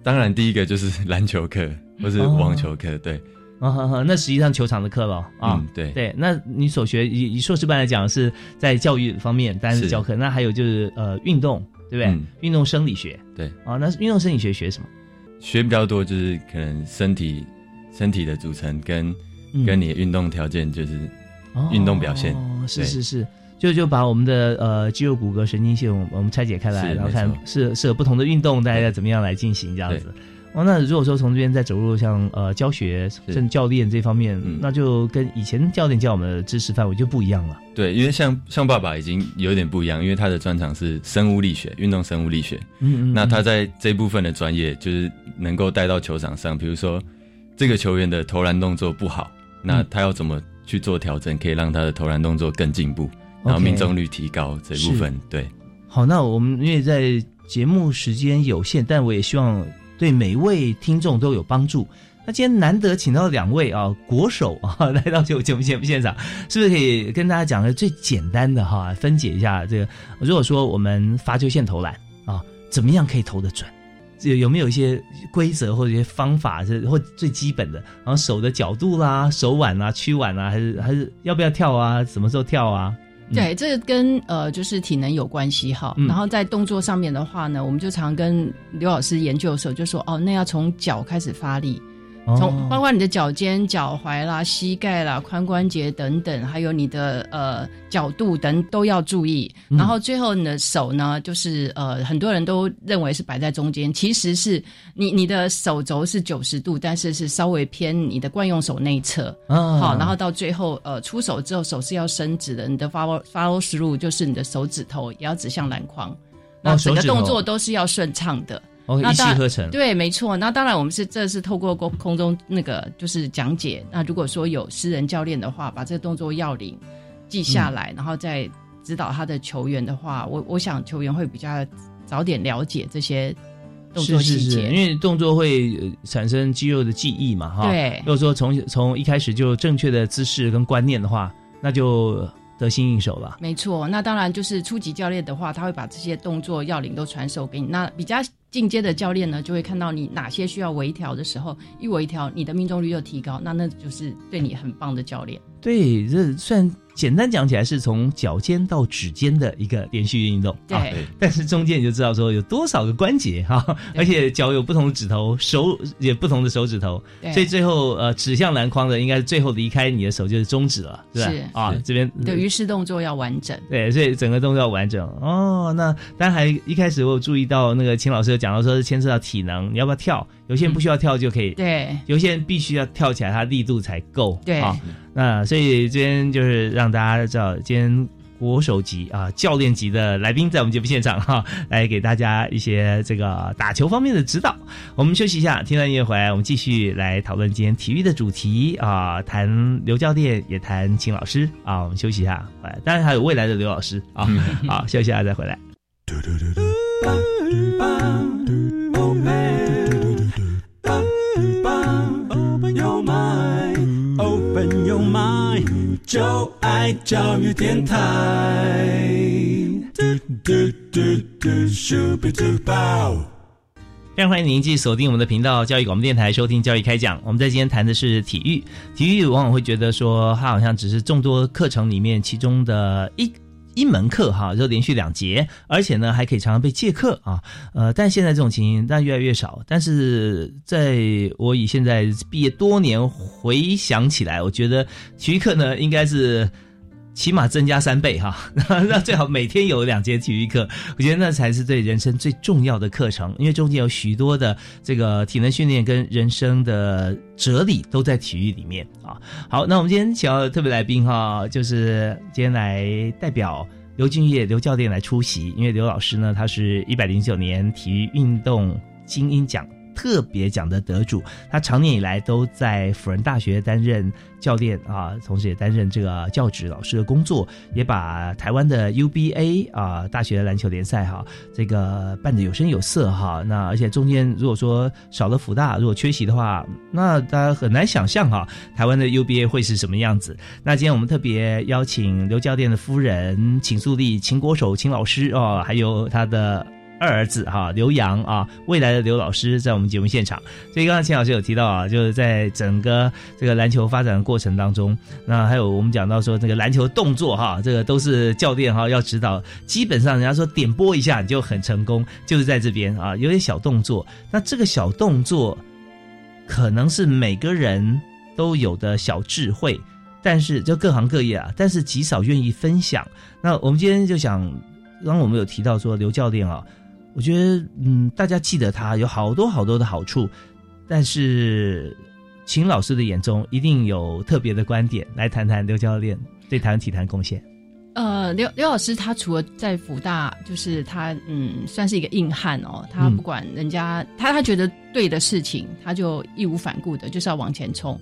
当然第一个就是篮球课或是网球课，对。啊哈哈，那实际上球场的课了啊。对对，那你所学以以硕士班来讲是在教育方面担任教课，那还有就是呃运动，对不对？运动生理学。对。啊，那运动生理学学什么？学比较多就是可能身体身体的组成跟跟你的运动条件，就是运动表现。哦，是是是。就就把我们的呃肌肉骨骼神经系统我们拆解开来，然后看是是有不同的运动，大家怎么样来进行这样子。哦，那如果说从这边再走入像呃教学甚至教练这方面，那就跟以前教练教我们的知识范围就不一样了。对，因为像像爸爸已经有点不一样，因为他的专长是生物力学，运动生物力学。嗯嗯。那他在这部分的专业就是能够带到球场上，比如说这个球员的投篮动作不好，那他要怎么去做调整，可以让他的投篮动作更进步。然后命中率提高这部分，对。好，那我们因为在节目时间有限，但我也希望对每一位听众都有帮助。那今天难得请到两位啊国手啊来到节目节目现场，是不是可以跟大家讲个最简单的哈，分解一下这个？如果说我们罚球线投篮啊，怎么样可以投得准？有有没有一些规则或者一些方法是或最基本的？然后手的角度啦、手腕啊、曲腕啊，还是还是要不要跳啊？什么时候跳啊？对，这个跟呃就是体能有关系哈。然后在动作上面的话呢，我们就常跟刘老师研究的时候就说，哦，那要从脚开始发力。哦从包括你的脚尖、脚踝啦、膝盖啦、髋关节等等，还有你的呃角度等都要注意。嗯然后最后你的手呢，就是呃很多人都认为是摆在中间，其实是你你的手肘是九十度，但是是稍微偏你的惯用手内侧。啊好，然后到最后呃出手之后，手是要伸直的，你的 follow follow through 就是你的手指头也要指向篮筐。那整个动作都是要顺畅的。哦一气呵成对，没错。那当然，我们是这是透过空空中那个就是讲解。那如果说有私人教练的话，把这个动作要领记下嗯来，然后再指导他的球员的话，我我想球员会比较早点了解这些动作是是是，细节。因为动作会呃产生肌肉的记忆嘛，哈。对如果说从从一开始就正确的姿势跟观念的话，那就得心应手了。没错，那当然就是初级教练的话，他会把这些动作要领都传授给你。那比较进阶的教练呢，就会看到你哪些需要微调的时候，一微调，你的命中率就提高，那那就是对你很棒的教练。对，这算简单讲起来是从脚尖到指尖的一个连续运动，对啊但是中间你就知道说有多少个关节哈，而且脚有不同的指头，手也不同的手指头，对所以最后呃指向篮筐的应该是最后离开你的手就是中指了，是吧？是啊，这边你的鱼式动作要完整。对，所以整个动作要完整哦。那当然还一开始我有注意到那个秦老师有讲到说是牵涉到体能，你要不要跳？有些人不需要跳就可以，对，有些人必须要跳起来，他力度才够。对啊，那所以今天就是让大家知道，今天国手级啊教练级的来宾在我们节目现场哈、来给大家一些这个打球方面的指导。我们休息一下，听完音乐回来，我们继续来讨论今天体育的主题啊，谈刘教练，也谈秦老师啊。我们休息一下，回来，当然还有未来的刘老师啊。好，休息一下再回来。Open 就爱教育电台。嘟嘟嘟嘟咻比嘟爆。非常欢迎您继续锁定我们的频道教育广播电台，收听教育开讲。我们在今天谈的是体育，体育往往会觉得说它好像只是众多课程里面其中的一。一门课哈，就连续两节，而且呢还可以常常被借课啊，呃，但现在这种情形但越来越少。但是在我以现在毕业多年回想起来，我觉得体育课呢应该是起码增加三倍哈，那最好每天有两节体育课，我觉得那才是对人生最重要的课程，因为中间有许多的这个体能训练跟人生的哲理都在体育里面啊。好，那我们今天请到特别来宾哈，就是今天来代表。刘俊业刘教练来出席，因为刘老师呢，他是一百零九年体育运动精英奖特别奖的得主，他长年以来都在辅仁大学担任教练啊，同时也担任这个教职老师的工作，也把台湾的 UBA 啊大学篮球联赛哈这个办得有声有色哈。那而且中间如果说少了辅大，如果缺席的话，那大家很难想象哈台湾的 UBA 会是什么样子。那今天我们特别邀请刘教练的夫人秦素丽、秦国手、秦老师哦，还有他的。二儿子哈刘洋啊，未来的刘老师在我们节目现场，所以刚刚秦老师有提到啊，就是在整个这个篮球发展的过程当中，那还有我们讲到说这个篮球动作哈，这个都是教练哈要指导，基本上人家说点拨一下你就很成功，就是在这边啊有点小动作，那这个小动作可能是每个人都有的小智慧，但是就各行各业啊，但是极少愿意分享。那我们今天就想，刚刚我们有提到说刘教练啊。我觉得，嗯，大家记得他有好多好多的好处，但是秦老师的眼中一定有特别的观点，来谈谈刘教练对台湾体坛贡献。呃，刘刘老师他除了在福大，就是他嗯，算是一个硬汉哦。他不管人家，他他觉得对的事情，他就义无反顾的，就是要往前冲。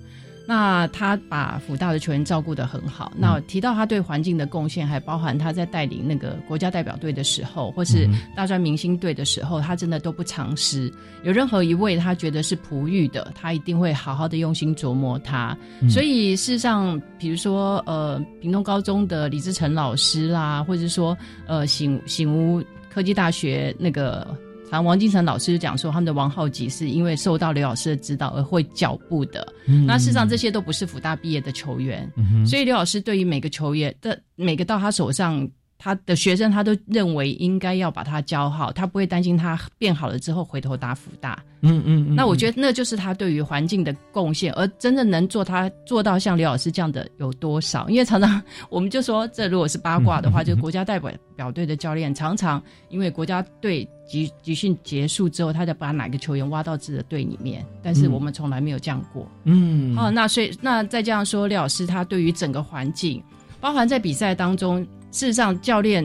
那他把福大的球员照顾得很好。那提到他对环境的贡献，还包含他在带领那个国家代表队的时候，或是大专明星队的时候，他真的都不藏私。有任何一位他觉得是璞玉的，他一定会好好的用心琢磨他。所以事实上，比如说呃，屏东高中的李志成老师啦，或者说呃醒醒吾科技大学那个。常王金成老师就讲说，他们的王浩吉是因为受到刘老师的指导而会脚步的。嗯那事实上，这些都不是福大毕业的球员，嗯所以刘老师对于每个球员的每个到他手上他的学生他都认为应该要把他教好，他不会担心他变好了之后回头打福大。嗯嗯嗯。那我觉得那就是他对于环境的贡献，而真正能做他做到像刘老师这样的有多少？因为常常我们就说，这如果是八卦的话，就国家代表表队的教练常常因为国家队集集训结束之后，他就把哪个球员挖到自己的队里面，但是我们从来没有这样过。嗯。哦，那所以那再这样说，刘老师他对于整个环境，包含在比赛当中。事实上，教练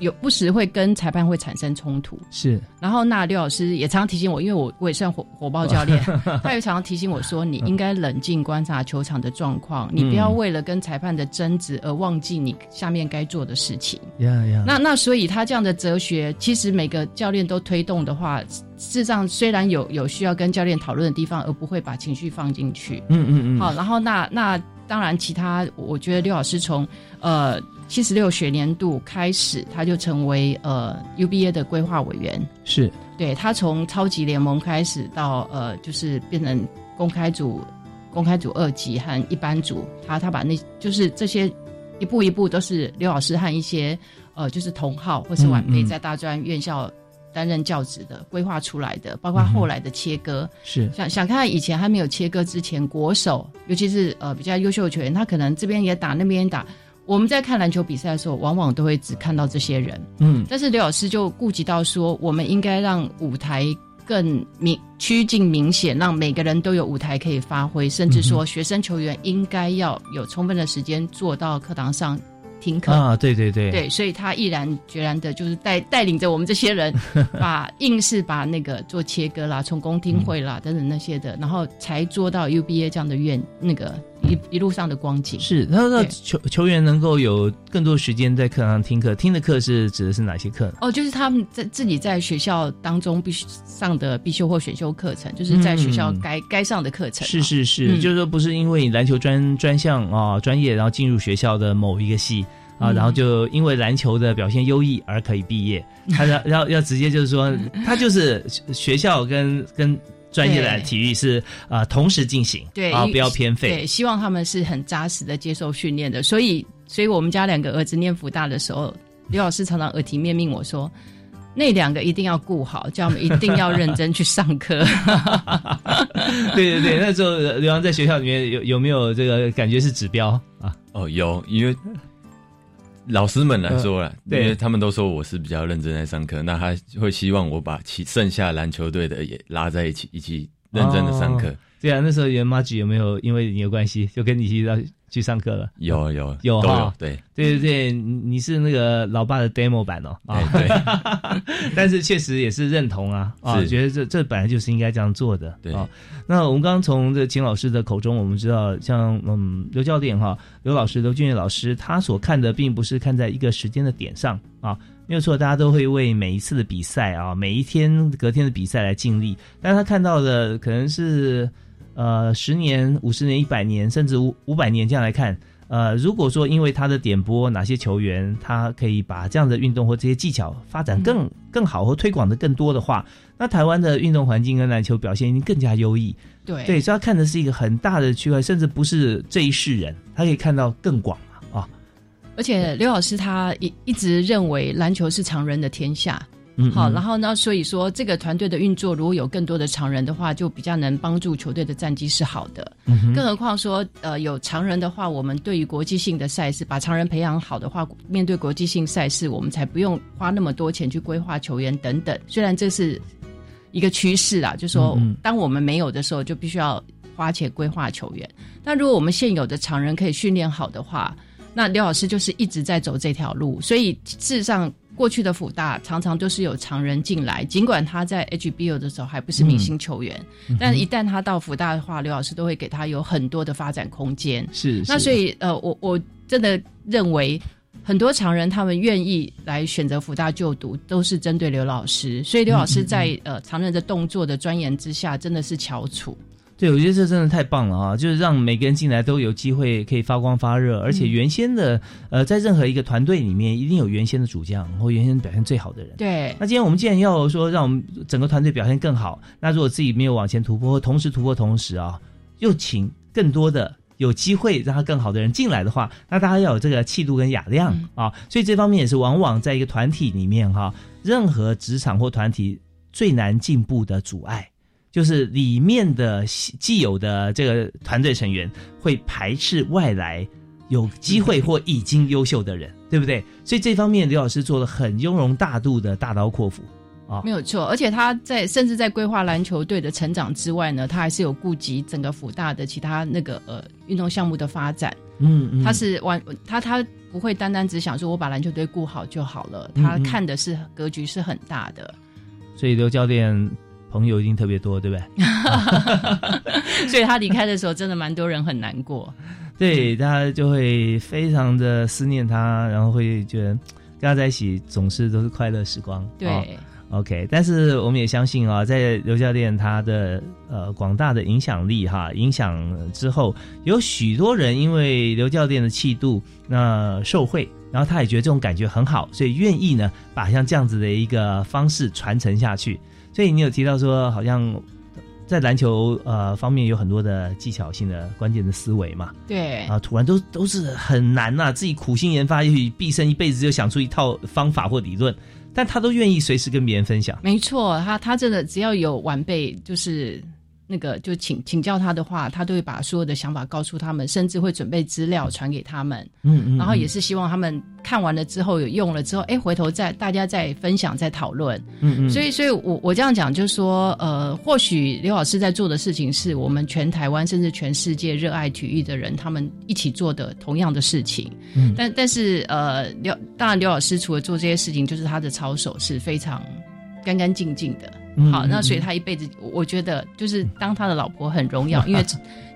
有不时会跟裁判会产生冲突。是，然后那刘老师也常常提醒我，因为我我也算火火爆教练，他也常常提醒我说，你应该冷静观察球场的状况，你不要为了跟裁判的争执而忘记你下面该做的事情。呀呀，那那所以他这样的哲学，其实每个教练都推动的话，事实上虽然有有需要跟教练讨论的地方，而不会把情绪放进去。嗯嗯嗯。好，然后那那当然，其他我觉得刘老师从呃。七十六学年度开始，他就成为呃 UBA 的规划委员。是，对他从超级联盟开始到呃，就是变成公开组、公开组二级和一般组，他他把那就是这些一步一步都是刘老师和一些呃，就是同号或是晚辈在大专院校担任教职的规划出来的，包括后来的切割。是想想看，以前还没有切割之前，国手尤其是呃比较优秀的球员，他可能这边也打，那边也打。我们在看篮球比赛的时候，往往都会只看到这些人，嗯，但是刘老师就顾及到说，我们应该让舞台更明趋近明显，让每个人都有舞台可以发挥，甚至说学生球员应该要有充分的时间坐到课堂上。听课。啊，对对对，对，所以他毅然决然的，就是带带领着我们这些人，把硬是把那个做切割啦，从公听会啦等等那些的，然后才做到 UBA 这样的院那个一一路上的光景。是，他说球球员能够有更多时间在课堂听课，听的课是指的是哪些课？哦，就是他们在自己在学校当中必须上的必修或选修课程，就是在学校该该上的课程。是是是，就是说不是因为你篮球专专项啊专业，然后进入学校的某一个系。啊，然后就因为篮球的表现优异而可以毕业，他要要要直接就是说，他就是学校跟跟专业的体育是啊同时进行，对啊不要偏废，对，希望他们是很扎实的接受训练的。所以，所以我们家两个儿子念福大的时候，刘老师常常耳提面命我说，那两个一定要顾好，叫我们一定要认真去上课。对对对，那时候刘洋在学校里面有有没有这个感觉是指标啊？哦，有，因为。老师们来说了，因为他们都说我是比较认真在上课，那他会希望我把其剩下篮球队的也拉在一起，一起认真的上课。对啊，那时候袁妈吉有没有因为你有关系，就跟你一起到去上课了？有有有哈，对对对对，你是那个老爸的 demo 版哦啊，对，但是确实也是认同啊啊，觉得这这本来就是应该这样做的。对啊，那我们刚刚从这秦老师的口中，我们知道，像嗯刘教练哈，刘老师刘俊业老师，他所看的并不是看在一个时间的点上啊。没有错，大家都会为每一次的比赛啊，每一天隔天的比赛来尽力，但是他看到的可能是。呃，十年、五十年、一百年，甚至五五百年这样来看，呃，如果说因为他的点播，哪些球员他可以把这样的运动或这些技巧发展更更好和推广的更多的话，那台湾的运动环境跟篮球表现已经更加优异。对对，所以他看的是一个很大的区块，甚至不是这一世人，他可以看到更广嘛啊。而且刘老师他一一直认为篮球是常人的天下。嗯，好，然后呢？所以说，这个团队的运作，如果有更多的常人的话，就比较能帮助球队的战绩是好的。嗯，更何况说，呃，有常人的话，我们对于国际性的赛事，把常人培养好的话，面对国际性赛事，我们才不用花那么多钱去规划球员等等。虽然这是一个趋势啊，就说当我们没有的时候，就必须要花钱规划球员。那如果我们现有的常人可以训练好的话，那刘老师就是一直在走这条路。所以事实上。过去的辅大常常都是有常人进来，尽管他在 HBO 的时候还不是明星球员，但一旦他到辅大的话，刘老师都会给他有很多的发展空间。是，那所以呃，我我真的认为很多常人他们愿意来选择辅大就读，都是针对刘老师。所以刘老师在呃常人的动作的钻研之下，真的是翘楚。对，我觉得这真的太棒了啊！就是让每个人进来都有机会可以发光发热，而且原先的呃，在任何一个团队里面，一定有原先的主将或原先表现最好的人。对。那今天我们既然要说让我们整个团队表现更好，那如果自己没有往前突破，同时突破同时啊，又请更多的有机会让他更好的人进来的话，那大家要有这个气度跟雅量啊。所以这方面也是往往在一个团体里面哈，任何职场或团体最难进步的阻碍，就是里面的既有的这个团队成员会排斥外来有机会或已经优秀的人，对不对？所以这方面刘老师做了很雍容大度的大刀阔斧。啊，没有错，而且他在甚至在规划篮球队的成长之外呢，他还是有顾及整个辅大的其他那个呃运动项目的发展。嗯嗯，他是完他他不会单单只想说我把篮球队顾好就好了，他看的是格局是很大的。所以刘教练朋友一定特别多，对不对？所以他离开的时候，真的蛮多人很难过。对，大家就会非常的思念他，然后会觉得跟他在一起总是都是快乐时光。对。OK，但是我们也相信啊，在刘教练他的呃广大的影响力哈，影响之后，有许多人因为刘教练的气度那受惠，然后他也觉得这种感觉很好，所以愿意呢把像这样子的一个方式传承下去。所以你有提到说，好像在篮球呃方面有很多的技巧性的关键的思维嘛？对啊，突然都都是很难呐，自己苦心研发，也许毕生一辈子就想出一套方法或理论。但他都愿意随时跟别人分享。没错，他他真的只要有晚辈，就是那个就请请教他的话，他都会把所有的想法告诉他们，甚至会准备资料传给他们。嗯嗯，然后也是希望他们看完了之后有用了之后，哎，回头再大家再分享再讨论。嗯嗯，所以所以我我这样讲就是说，呃，或许刘老师在做的事情是我们全台湾甚至全世界热爱体育的人他们一起做的同样的事情。嗯，但但是呃，刘当然刘老师除了做这些事情，就是他的操守是非常干干净净的。好，那所以他一辈子，我觉得就是当他的老婆很荣耀，因为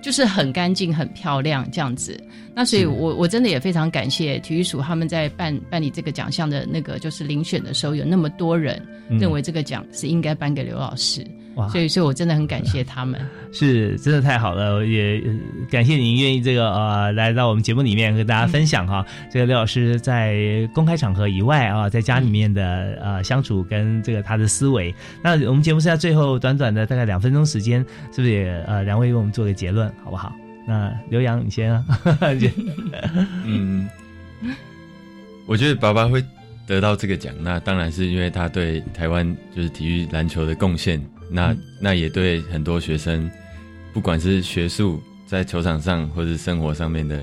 就是很干净、很漂亮这样子。那所以我我真的也非常感谢体育署他们在办办理这个奖项的那个就是遴选的时候，有那么多人认为这个奖是应该颁给刘老师。所以，所以我真的很感谢他们，是真的太好了，也感谢您愿意这个呃来到我们节目里面跟大家分享哈。这个刘老师在公开场合以外啊，在家里面的呃相处跟这个他的思维。那我们节目是在最后短短的大概两分钟时间，是不是也呃两位为我们做个结论好不好？那刘洋你先啊。嗯，我觉得爸爸会得到这个奖，那当然是因为他对台湾就是体育篮球的贡献。那那也对很多学生，不管是学术在球场上或是生活上面的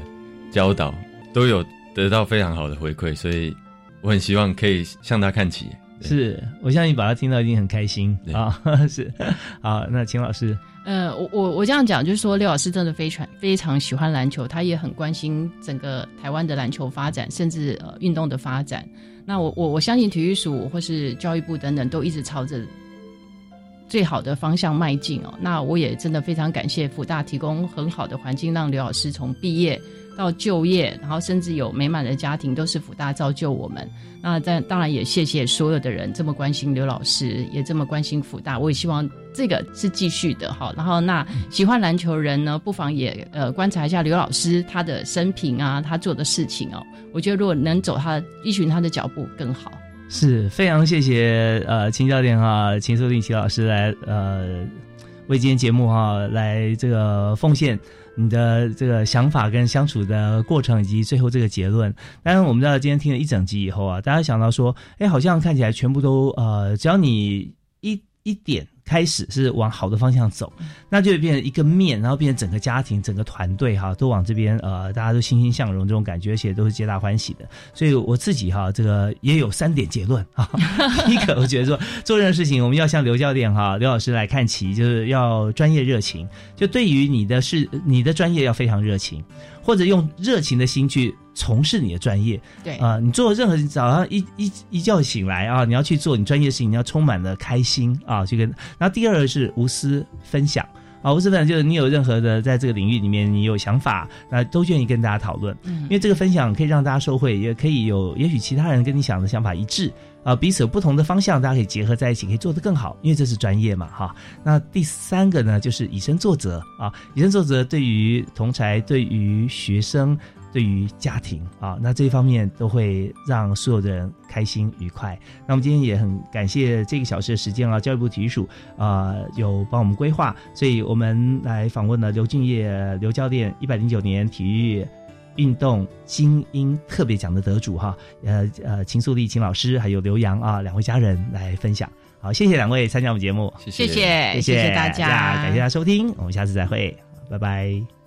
教导，都有得到非常好的回馈，所以我很希望可以向他看齐。是我相信把他听到一定很开心啊！是好，那秦老师，呃，我我我这样讲就是说，刘老师真的非常非常喜欢篮球，他也很关心整个台湾的篮球发展，甚至呃运动的发展。那我我我相信体育署或是教育部等等都一直朝着。最好的方向迈进哦，那我也真的非常感谢福大提供很好的环境，让刘老师从毕业到就业，然后甚至有美满的家庭，都是福大造就我们。那在当然也谢谢所有的人这么关心刘老师，也这么关心福大。我也希望这个是继续的哈。然后那喜欢篮球人呢，不妨也呃观察一下刘老师他的生平啊，他做的事情哦。我觉得如果能走他依循他的脚步更好。是非常谢谢呃秦教练哈秦素令齐老师来呃为今天节目哈来这个奉献你的这个想法跟相处的过程以及最后这个结论。当然我们知道今天听了一整集以后啊，大家想到说，哎，好像看起来全部都呃，只要你一一点。开始是往好的方向走，那就会变成一个面，然后变成整个家庭、整个团队哈，都往这边呃，大家都欣欣向荣这种感觉，而且都是皆大欢喜的。所以我自己哈，这个也有三点结论啊。第 一个，我觉得说做任何事情，我们要向刘教练哈、刘老师来看齐，就是要专业热情，就对于你的事、你的专业要非常热情，或者用热情的心去。从事你的专业，对啊，你做任何早上一一一觉醒来啊，你要去做你专业事情，你要充满了开心啊，去跟。然后第二个是无私分享啊，无私分享就是你有任何的在这个领域里面你有想法，那都愿意跟大家讨论，因为这个分享可以让大家受惠，也可以有也许其他人跟你想的想法一致啊，彼此有不同的方向，大家可以结合在一起，可以做得更好，因为这是专业嘛哈。那第三个呢，就是以身作则啊，以身作则对于同才，对于学生。对于家庭啊，那这一方面都会让所有的人开心愉快。那我们今天也很感谢这个小时的时间啊，教育部体育署啊、有帮我们规划，所以我们来访问了刘俊业刘教练一百零九年体育。运动精英特别奖的得主哈，呃呃，秦素丽秦老师还有刘洋啊两位家人来分享，好，谢谢两位参加我们节目，谢谢谢谢谢大家呀感谢大家收听，我们下次再会，拜拜。